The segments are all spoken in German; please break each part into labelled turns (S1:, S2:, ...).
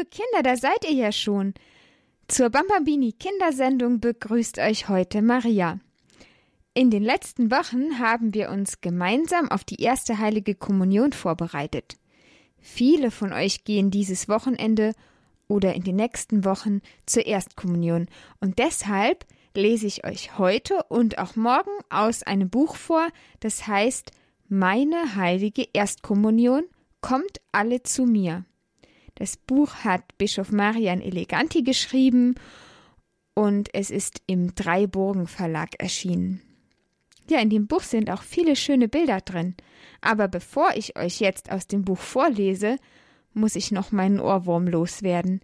S1: liebe Kinder, da seid ihr ja schon. Zur Bambambini Kindersendung begrüßt euch heute Maria. In den letzten Wochen haben wir uns gemeinsam auf die erste heilige Kommunion vorbereitet. Viele von euch gehen dieses Wochenende oder in den nächsten Wochen zur Erstkommunion und deshalb lese ich euch heute und auch morgen aus einem Buch vor, das heißt Meine heilige Erstkommunion kommt alle zu mir. Das Buch hat Bischof Marian Eleganti geschrieben und es ist im Dreiburgen Verlag erschienen. Ja, in dem Buch sind auch viele schöne Bilder drin. Aber bevor ich euch jetzt aus dem Buch vorlese, muss ich noch meinen Ohrwurm loswerden.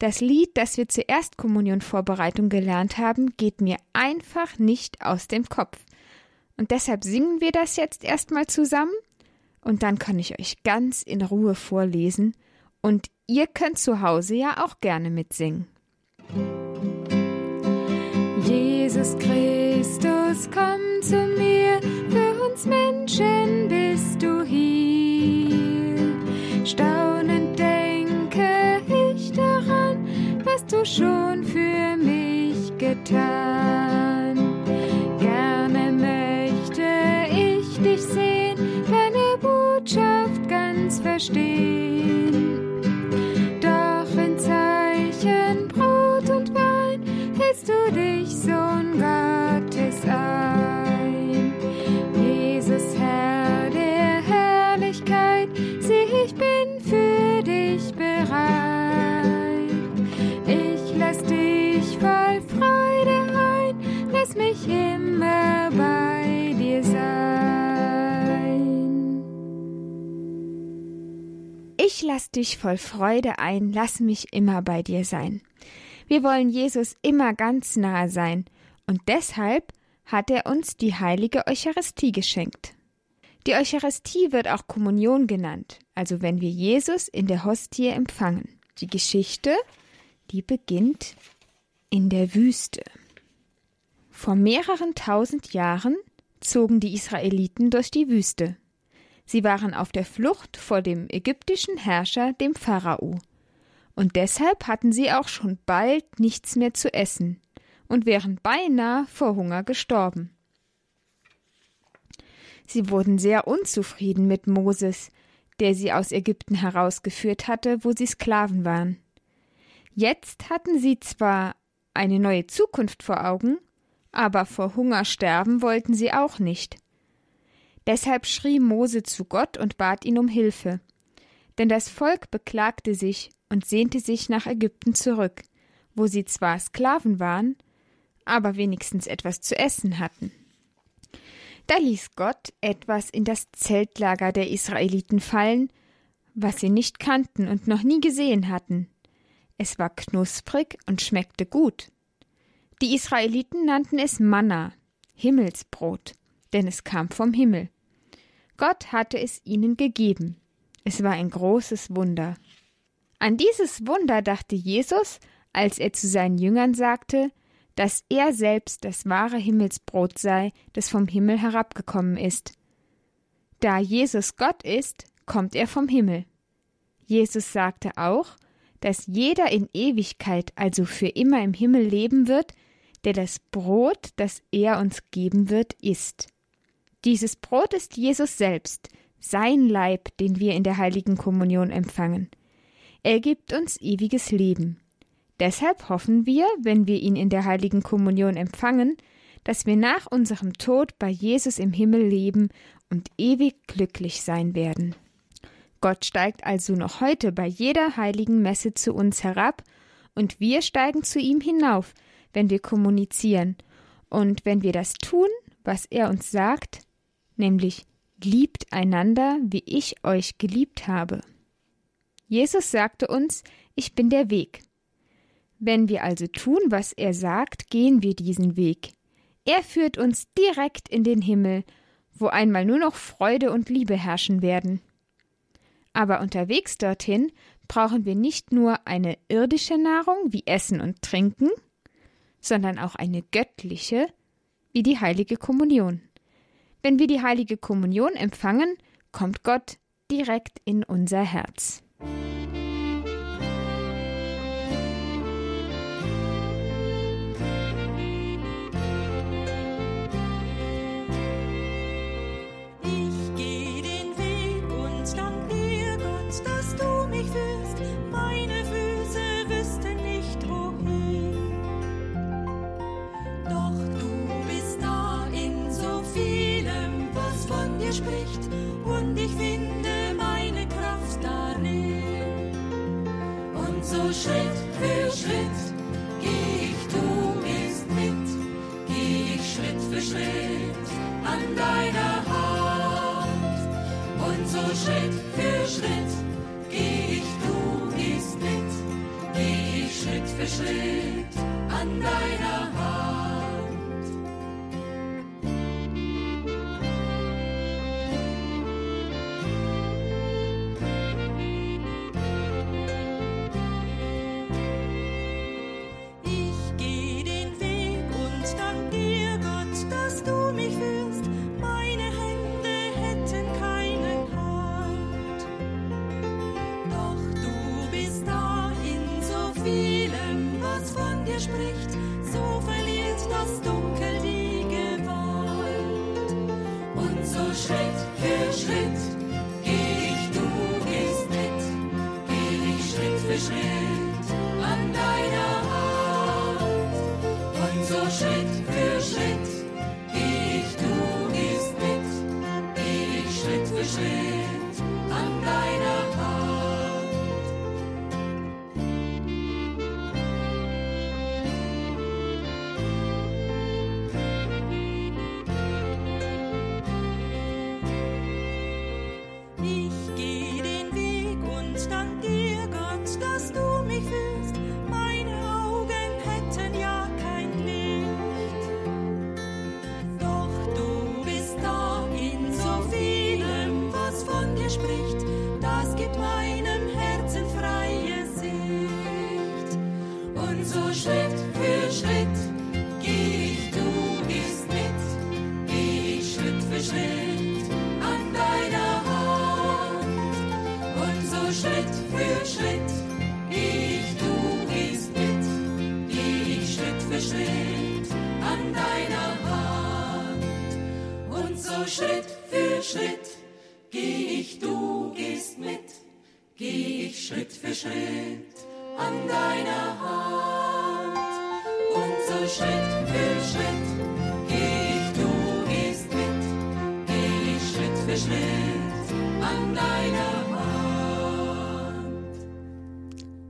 S1: Das Lied, das wir zur Erstkommunionvorbereitung gelernt haben, geht mir einfach nicht aus dem Kopf. Und deshalb singen wir das jetzt erstmal zusammen und dann kann ich euch ganz in Ruhe vorlesen und ihr könnt zu Hause ja auch gerne mitsingen.
S2: Jesus Christus, komm zu mir, für uns Menschen bist du hier. Staunend denke ich daran, was du schon für mich getan. Gerne möchte ich dich sehen, deine Botschaft ganz verstehen. Hältst du dich Sohn Gottes ein. Jesus Herr der Herrlichkeit, sieh, ich bin für dich bereit. Ich lass dich voll Freude ein, lass mich immer bei dir sein.
S1: Ich lass dich voll Freude ein, lass mich immer bei dir sein. Wir wollen Jesus immer ganz nahe sein, und deshalb hat er uns die heilige Eucharistie geschenkt. Die Eucharistie wird auch Kommunion genannt, also wenn wir Jesus in der Hostie empfangen. Die Geschichte, die beginnt in der Wüste. Vor mehreren tausend Jahren zogen die Israeliten durch die Wüste. Sie waren auf der Flucht vor dem ägyptischen Herrscher, dem Pharao. Und deshalb hatten sie auch schon bald nichts mehr zu essen und wären beinahe vor Hunger gestorben. Sie wurden sehr unzufrieden mit Moses, der sie aus Ägypten herausgeführt hatte, wo sie Sklaven waren. Jetzt hatten sie zwar eine neue Zukunft vor Augen, aber vor Hunger sterben wollten sie auch nicht. Deshalb schrie Mose zu Gott und bat ihn um Hilfe. Denn das Volk beklagte sich und sehnte sich nach Ägypten zurück, wo sie zwar Sklaven waren, aber wenigstens etwas zu essen hatten. Da ließ Gott etwas in das Zeltlager der Israeliten fallen, was sie nicht kannten und noch nie gesehen hatten. Es war knusprig und schmeckte gut. Die Israeliten nannten es Manna, Himmelsbrot, denn es kam vom Himmel. Gott hatte es ihnen gegeben. Es war ein großes Wunder. An dieses Wunder dachte Jesus, als er zu seinen Jüngern sagte, dass er selbst das wahre Himmelsbrot sei, das vom Himmel herabgekommen ist. Da Jesus Gott ist, kommt er vom Himmel. Jesus sagte auch, dass jeder in Ewigkeit, also für immer im Himmel leben wird, der das Brot, das er uns geben wird, isst. Dieses Brot ist Jesus selbst, sein Leib, den wir in der heiligen Kommunion empfangen. Er gibt uns ewiges Leben. Deshalb hoffen wir, wenn wir ihn in der heiligen Kommunion empfangen, dass wir nach unserem Tod bei Jesus im Himmel leben und ewig glücklich sein werden. Gott steigt also noch heute bei jeder heiligen Messe zu uns herab, und wir steigen zu ihm hinauf, wenn wir kommunizieren, und wenn wir das tun, was er uns sagt, nämlich liebt einander, wie ich euch geliebt habe. Jesus sagte uns, ich bin der Weg. Wenn wir also tun, was er sagt, gehen wir diesen Weg. Er führt uns direkt in den Himmel, wo einmal nur noch Freude und Liebe herrschen werden. Aber unterwegs dorthin brauchen wir nicht nur eine irdische Nahrung wie Essen und Trinken, sondern auch eine göttliche wie die heilige Kommunion. Wenn wir die heilige Kommunion empfangen, kommt Gott direkt in unser Herz.
S3: thank you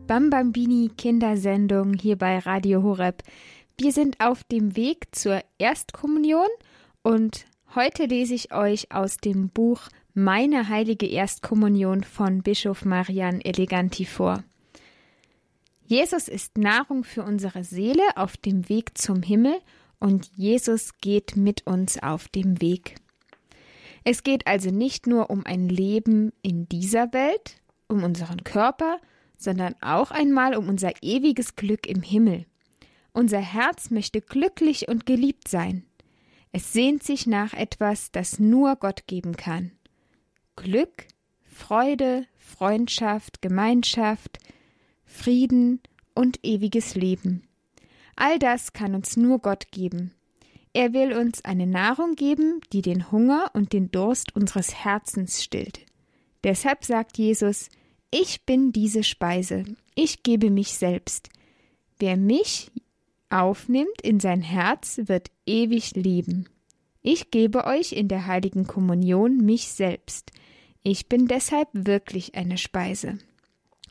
S1: Bambambini Kindersendung hier bei Radio Horeb. Wir sind auf dem Weg zur Erstkommunion und heute lese ich euch aus dem Buch Meine heilige Erstkommunion von Bischof Marian Eleganti vor. Jesus ist Nahrung für unsere Seele auf dem Weg zum Himmel und Jesus geht mit uns auf dem Weg. Es geht also nicht nur um ein Leben in dieser Welt, um unseren Körper, sondern auch einmal um unser ewiges Glück im Himmel. Unser Herz möchte glücklich und geliebt sein. Es sehnt sich nach etwas, das nur Gott geben kann. Glück, Freude, Freundschaft, Gemeinschaft, Frieden und ewiges Leben. All das kann uns nur Gott geben. Er will uns eine Nahrung geben, die den Hunger und den Durst unseres Herzens stillt. Deshalb sagt Jesus, ich bin diese Speise, ich gebe mich selbst. Wer mich aufnimmt in sein Herz, wird ewig leben. Ich gebe euch in der heiligen Kommunion mich selbst. Ich bin deshalb wirklich eine Speise.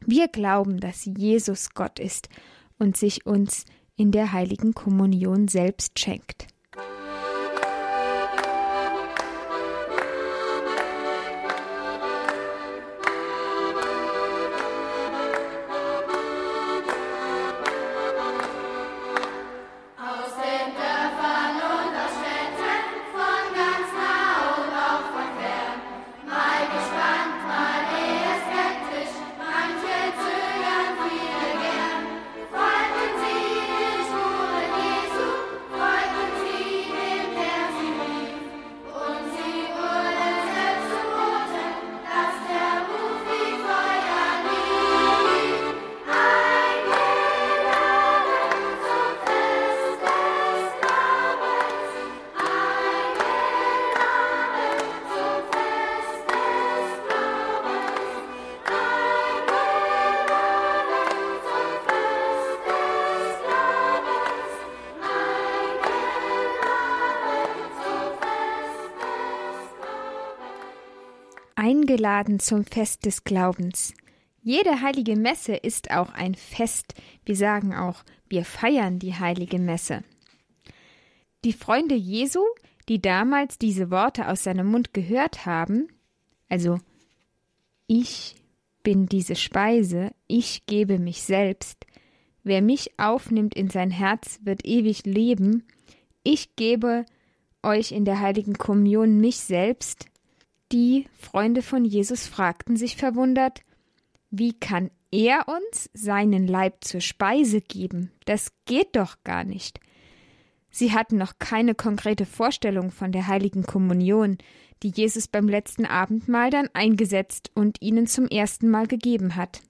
S1: Wir glauben, dass Jesus Gott ist und sich uns in der heiligen Kommunion selbst schenkt. Eingeladen zum Fest des Glaubens. Jede heilige Messe ist auch ein Fest. Wir sagen auch, wir feiern die heilige Messe. Die Freunde Jesu, die damals diese Worte aus seinem Mund gehört haben, also ich bin diese Speise, ich gebe mich selbst, wer mich aufnimmt in sein Herz, wird ewig leben, ich gebe euch in der heiligen Kommunion mich selbst, die Freunde von Jesus fragten sich verwundert, wie kann er uns seinen Leib zur Speise geben? Das geht doch gar nicht. Sie hatten noch keine konkrete Vorstellung von der heiligen Kommunion, die Jesus beim letzten Abendmahl dann eingesetzt und ihnen zum ersten Mal gegeben hat.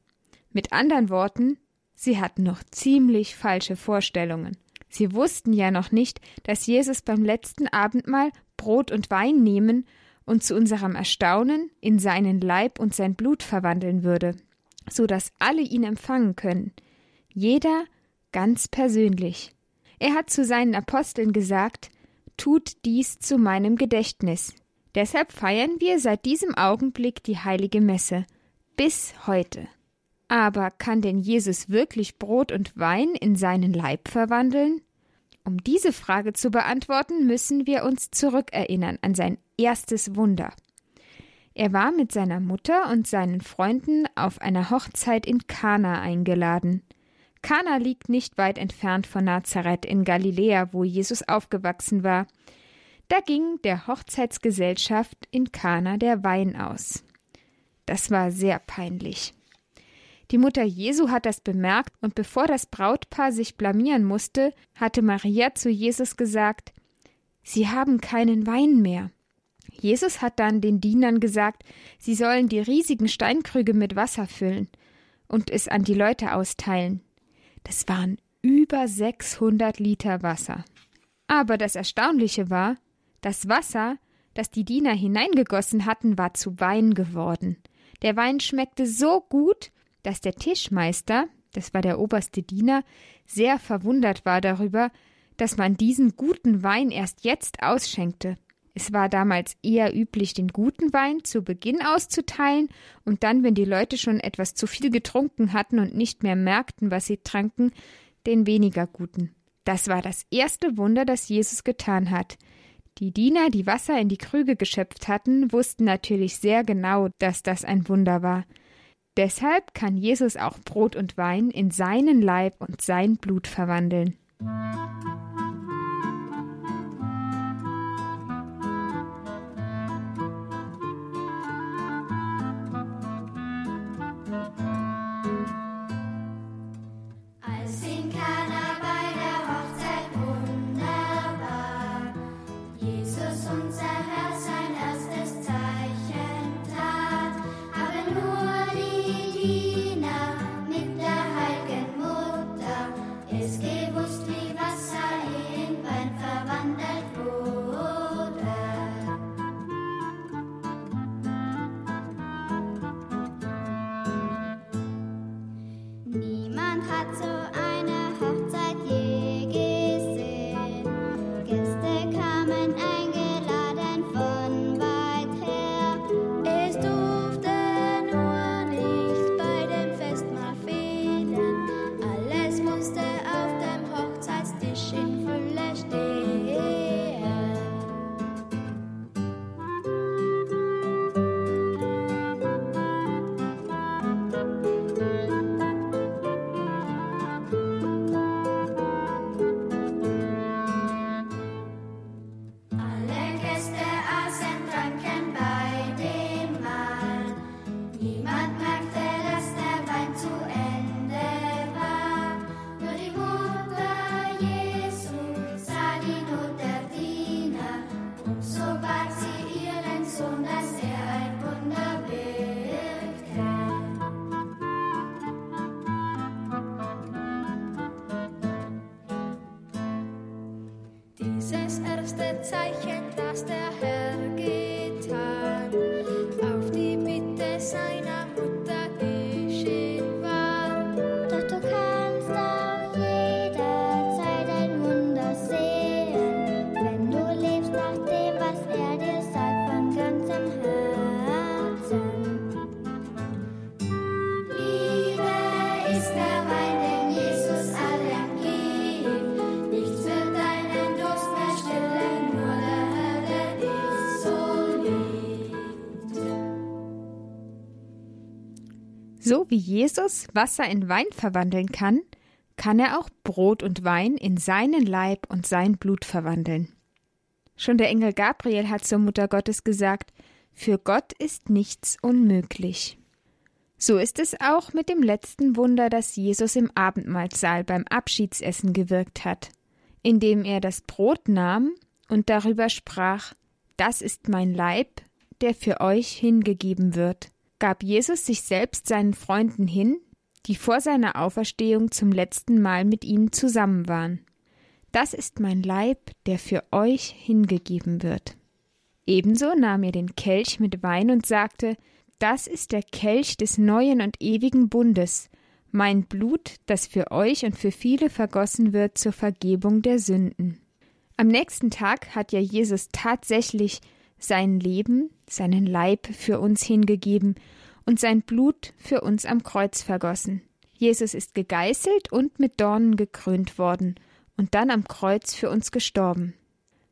S1: Mit anderen Worten, sie hatten noch ziemlich falsche Vorstellungen. Sie wussten ja noch nicht, dass Jesus beim letzten Abendmahl Brot und Wein nehmen und zu unserem Erstaunen in seinen Leib und sein Blut verwandeln würde, so dass alle ihn empfangen können, jeder ganz persönlich. Er hat zu seinen Aposteln gesagt, Tut dies zu meinem Gedächtnis. Deshalb feiern wir seit diesem Augenblick die heilige Messe. Bis heute. Aber kann denn Jesus wirklich Brot und Wein in seinen Leib verwandeln? Um diese Frage zu beantworten, müssen wir uns zurückerinnern an sein erstes Wunder. Er war mit seiner Mutter und seinen Freunden auf einer Hochzeit in Kana eingeladen. Kana liegt nicht weit entfernt von Nazareth in Galiläa, wo Jesus aufgewachsen war. Da ging der Hochzeitsgesellschaft in Kana der Wein aus. Das war sehr peinlich. Die Mutter Jesu hat das bemerkt, und bevor das Brautpaar sich blamieren musste, hatte Maria zu Jesus gesagt Sie haben keinen Wein mehr. Jesus hat dann den Dienern gesagt, sie sollen die riesigen Steinkrüge mit Wasser füllen und es an die Leute austeilen. Das waren über 600 Liter Wasser. Aber das Erstaunliche war, das Wasser, das die Diener hineingegossen hatten, war zu Wein geworden. Der Wein schmeckte so gut, dass der Tischmeister, das war der oberste Diener, sehr verwundert war darüber, dass man diesen guten Wein erst jetzt ausschenkte. Es war damals eher üblich, den guten Wein zu Beginn auszuteilen und dann, wenn die Leute schon etwas zu viel getrunken hatten und nicht mehr merkten, was sie tranken, den weniger guten. Das war das erste Wunder, das Jesus getan hat. Die Diener, die Wasser in die Krüge geschöpft hatten, wussten natürlich sehr genau, dass das ein Wunder war. Deshalb kann Jesus auch Brot und Wein in seinen Leib und sein Blut verwandeln.
S4: hot so
S1: So wie Jesus Wasser in Wein verwandeln kann, kann er auch Brot und Wein in seinen Leib und sein Blut verwandeln. Schon der Engel Gabriel hat zur Mutter Gottes gesagt, für Gott ist nichts unmöglich. So ist es auch mit dem letzten Wunder, das Jesus im Abendmahlsaal beim Abschiedsessen gewirkt hat, indem er das Brot nahm und darüber sprach, das ist mein Leib, der für euch hingegeben wird, gab Jesus sich selbst seinen Freunden hin, die vor seiner Auferstehung zum letzten Mal mit ihm zusammen waren. Das ist mein Leib, der für euch hingegeben wird. Ebenso nahm er den Kelch mit Wein und sagte, das ist der Kelch des neuen und ewigen Bundes, mein Blut, das für euch und für viele vergossen wird zur Vergebung der Sünden. Am nächsten Tag hat ja Jesus tatsächlich sein Leben, seinen Leib für uns hingegeben und sein Blut für uns am Kreuz vergossen. Jesus ist gegeißelt und mit Dornen gekrönt worden und dann am Kreuz für uns gestorben.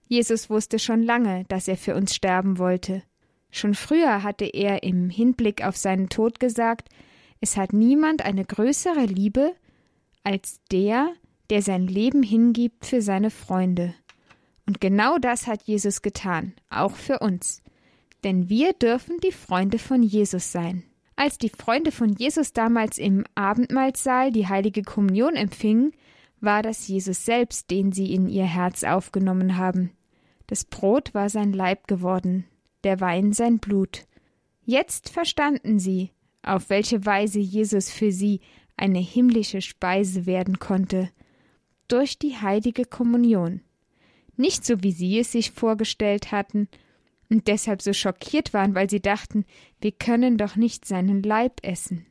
S1: Jesus wusste schon lange, dass er für uns sterben wollte. Schon früher hatte er im Hinblick auf seinen Tod gesagt, es hat niemand eine größere Liebe als der, der sein Leben hingibt für seine Freunde. Und genau das hat Jesus getan, auch für uns. Denn wir dürfen die Freunde von Jesus sein. Als die Freunde von Jesus damals im Abendmahlsaal die heilige Kommunion empfingen, war das Jesus selbst, den sie in ihr Herz aufgenommen haben. Das Brot war sein Leib geworden, der Wein sein Blut. Jetzt verstanden sie, auf welche Weise Jesus für sie eine himmlische Speise werden konnte, durch die heilige Kommunion. Nicht so, wie sie es sich vorgestellt hatten und deshalb so schockiert waren, weil sie dachten, wir können doch nicht seinen Leib essen.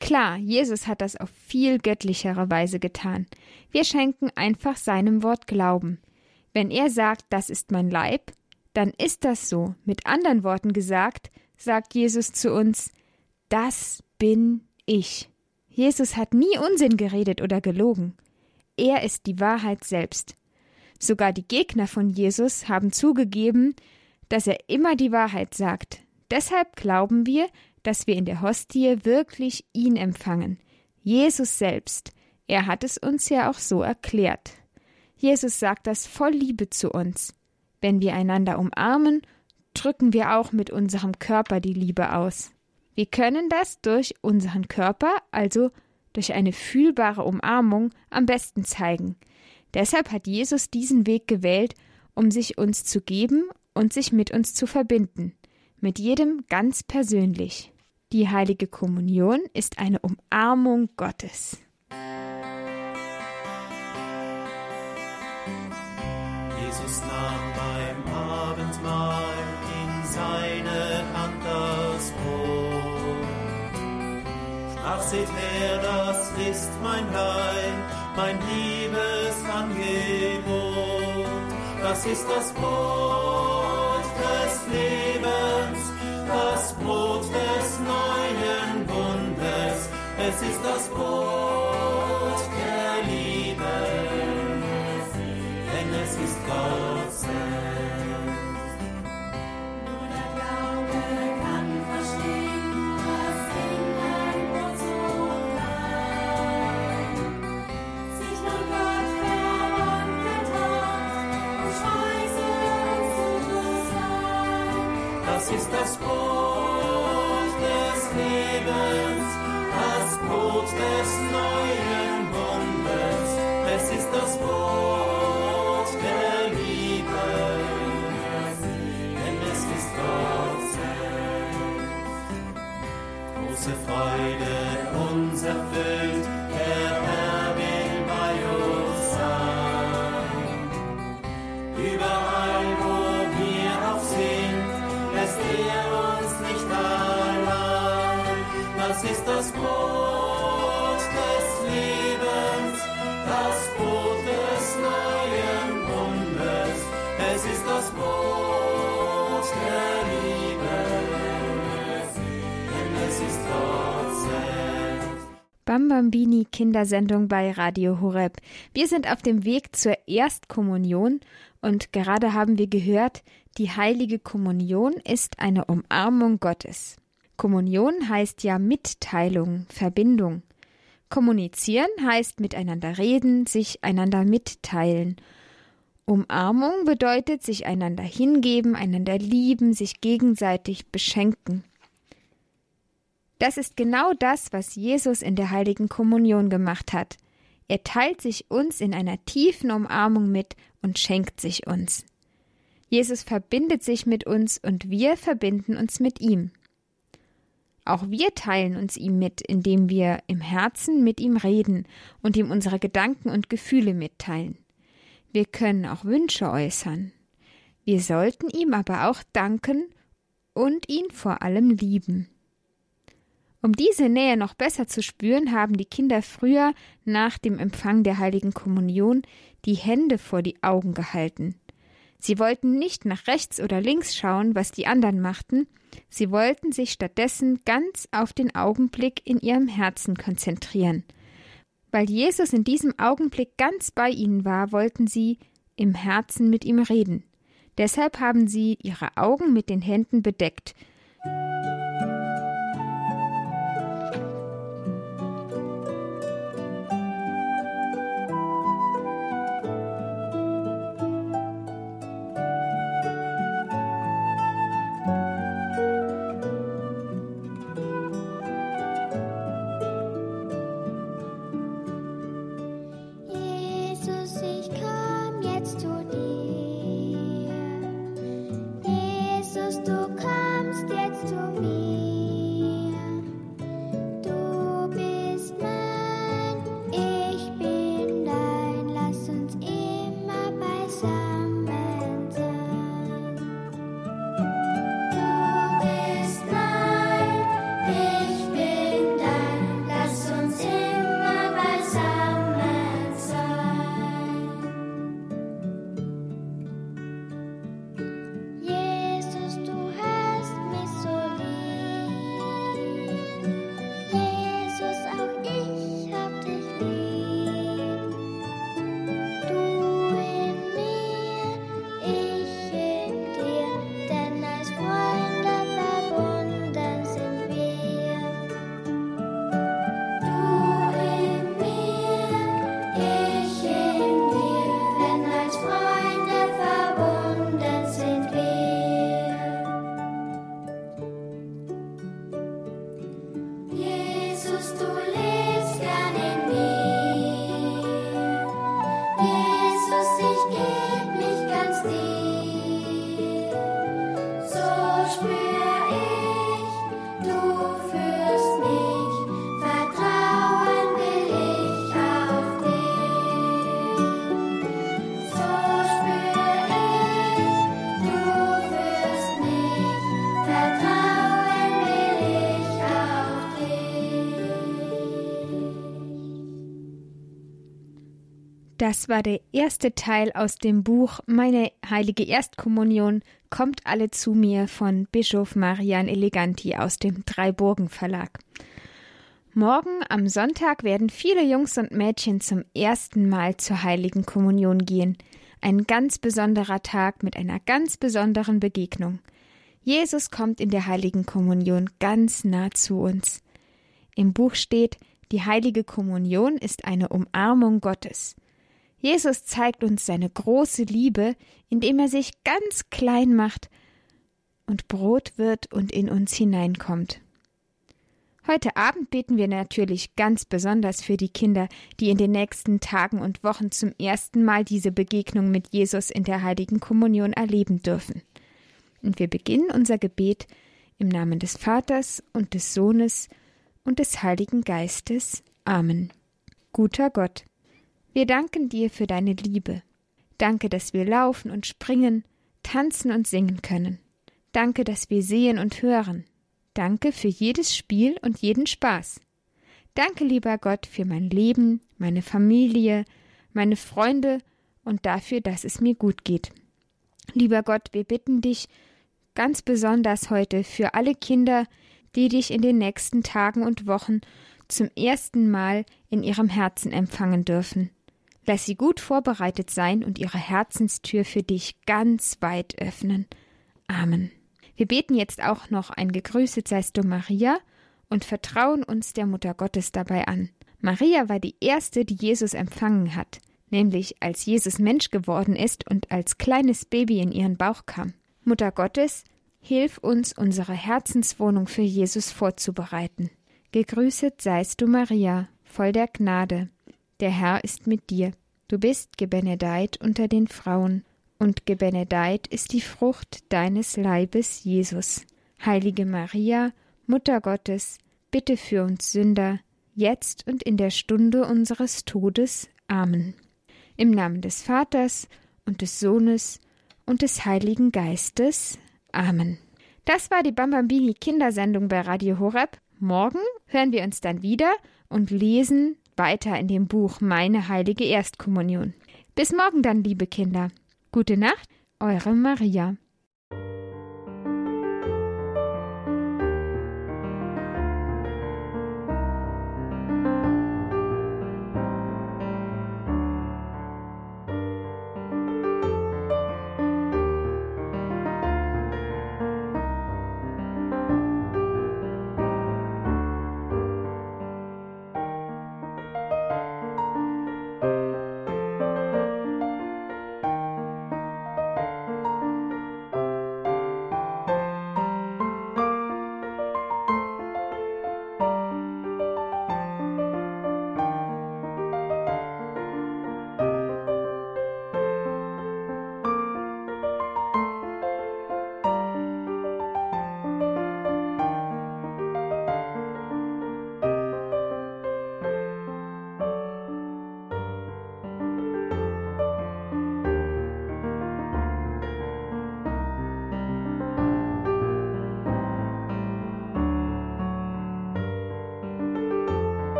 S1: Klar, Jesus hat das auf viel göttlichere Weise getan. Wir schenken einfach seinem Wort Glauben. Wenn er sagt, das ist mein Leib, dann ist das so. Mit anderen Worten gesagt, sagt Jesus zu uns, das bin ich. Jesus hat nie Unsinn geredet oder gelogen. Er ist die Wahrheit selbst. Sogar die Gegner von Jesus haben zugegeben, dass er immer die Wahrheit sagt. Deshalb glauben wir, dass wir in der Hostie wirklich ihn empfangen. Jesus selbst. Er hat es uns ja auch so erklärt. Jesus sagt das voll Liebe zu uns. Wenn wir einander umarmen, drücken wir auch mit unserem Körper die Liebe aus. Wir können das durch unseren Körper, also durch eine fühlbare Umarmung, am besten zeigen. Deshalb hat Jesus diesen Weg gewählt, um sich uns zu geben und sich mit uns zu verbinden, mit jedem ganz persönlich. Die heilige Kommunion ist eine Umarmung Gottes.
S4: Jesus nahm beim Abendmahl in seine Hand das Brot. Sprach, seht her, das ist mein Leib, mein Liebesangebot. Das ist das Brot des Lebens, das Brot des neuen Bundes. Es ist das Brot der Liebe, denn es ist Gott selbst. Das ist das Brot des Lebens, das Brot des neuen Bundes. Es ist das Brot der Liebe, denn es ist Gott selbst. Große Freude uns erfüllt, Das ist das Brot des Lebens, das Brot des neuen Bundes. Es ist das Brot der Liebe, es ist Gott.
S1: Bambambini Kindersendung bei Radio Horeb. Wir sind auf dem Weg zur Erstkommunion und gerade haben wir gehört, die heilige Kommunion ist eine Umarmung Gottes. Kommunion heißt ja Mitteilung, Verbindung. Kommunizieren heißt miteinander reden, sich einander mitteilen. Umarmung bedeutet sich einander hingeben, einander lieben, sich gegenseitig beschenken. Das ist genau das, was Jesus in der heiligen Kommunion gemacht hat. Er teilt sich uns in einer tiefen Umarmung mit und schenkt sich uns. Jesus verbindet sich mit uns und wir verbinden uns mit ihm. Auch wir teilen uns ihm mit, indem wir im Herzen mit ihm reden und ihm unsere Gedanken und Gefühle mitteilen. Wir können auch Wünsche äußern. Wir sollten ihm aber auch danken und ihn vor allem lieben. Um diese Nähe noch besser zu spüren, haben die Kinder früher nach dem Empfang der heiligen Kommunion die Hände vor die Augen gehalten. Sie wollten nicht nach rechts oder links schauen, was die anderen machten, sie wollten sich stattdessen ganz auf den Augenblick in ihrem Herzen konzentrieren. Weil Jesus in diesem Augenblick ganz bei ihnen war, wollten sie im Herzen mit ihm reden. Deshalb haben sie ihre Augen mit den Händen bedeckt, Das war der erste Teil aus dem Buch Meine heilige Erstkommunion kommt alle zu mir von Bischof Marian Eleganti aus dem Dreiburgen Verlag. Morgen am Sonntag werden viele Jungs und Mädchen zum ersten Mal zur heiligen Kommunion gehen. Ein ganz besonderer Tag mit einer ganz besonderen Begegnung. Jesus kommt in der heiligen Kommunion ganz nah zu uns. Im Buch steht, die heilige Kommunion ist eine Umarmung Gottes. Jesus zeigt uns seine große Liebe, indem er sich ganz klein macht und Brot wird und in uns hineinkommt. Heute Abend beten wir natürlich ganz besonders für die Kinder, die in den nächsten Tagen und Wochen zum ersten Mal diese Begegnung mit Jesus in der heiligen Kommunion erleben dürfen. Und wir beginnen unser Gebet im Namen des Vaters und des Sohnes und des Heiligen Geistes. Amen. Guter Gott, wir danken dir für deine Liebe. Danke, dass wir laufen und springen, tanzen und singen können. Danke, dass wir sehen und hören. Danke für jedes Spiel und jeden Spaß. Danke, lieber Gott, für mein Leben, meine Familie, meine Freunde und dafür, dass es mir gut geht. Lieber Gott, wir bitten dich ganz besonders heute für alle Kinder, die dich in den nächsten Tagen und Wochen zum ersten Mal in ihrem Herzen empfangen dürfen. Lass sie gut vorbereitet sein und ihre Herzenstür für dich ganz weit öffnen. Amen. Wir beten jetzt auch noch ein Gegrüßet seist du Maria und vertrauen uns der Mutter Gottes dabei an. Maria war die erste, die Jesus empfangen hat, nämlich als Jesus Mensch geworden ist und als kleines Baby in ihren Bauch kam. Mutter Gottes, hilf uns, unsere Herzenswohnung für Jesus vorzubereiten. Gegrüßet seist du Maria, voll der Gnade. Der Herr ist mit dir. Du bist gebenedeit unter den Frauen, und gebenedeit ist die Frucht deines Leibes, Jesus. Heilige Maria, Mutter Gottes, bitte für uns Sünder, jetzt und in der Stunde unseres Todes. Amen. Im Namen des Vaters und des Sohnes und des Heiligen Geistes. Amen. Das war die Bambambini Kindersendung bei Radio Horeb. Morgen hören wir uns dann wieder und lesen weiter in dem Buch Meine heilige Erstkommunion. Bis morgen dann, liebe Kinder. Gute Nacht, eure Maria.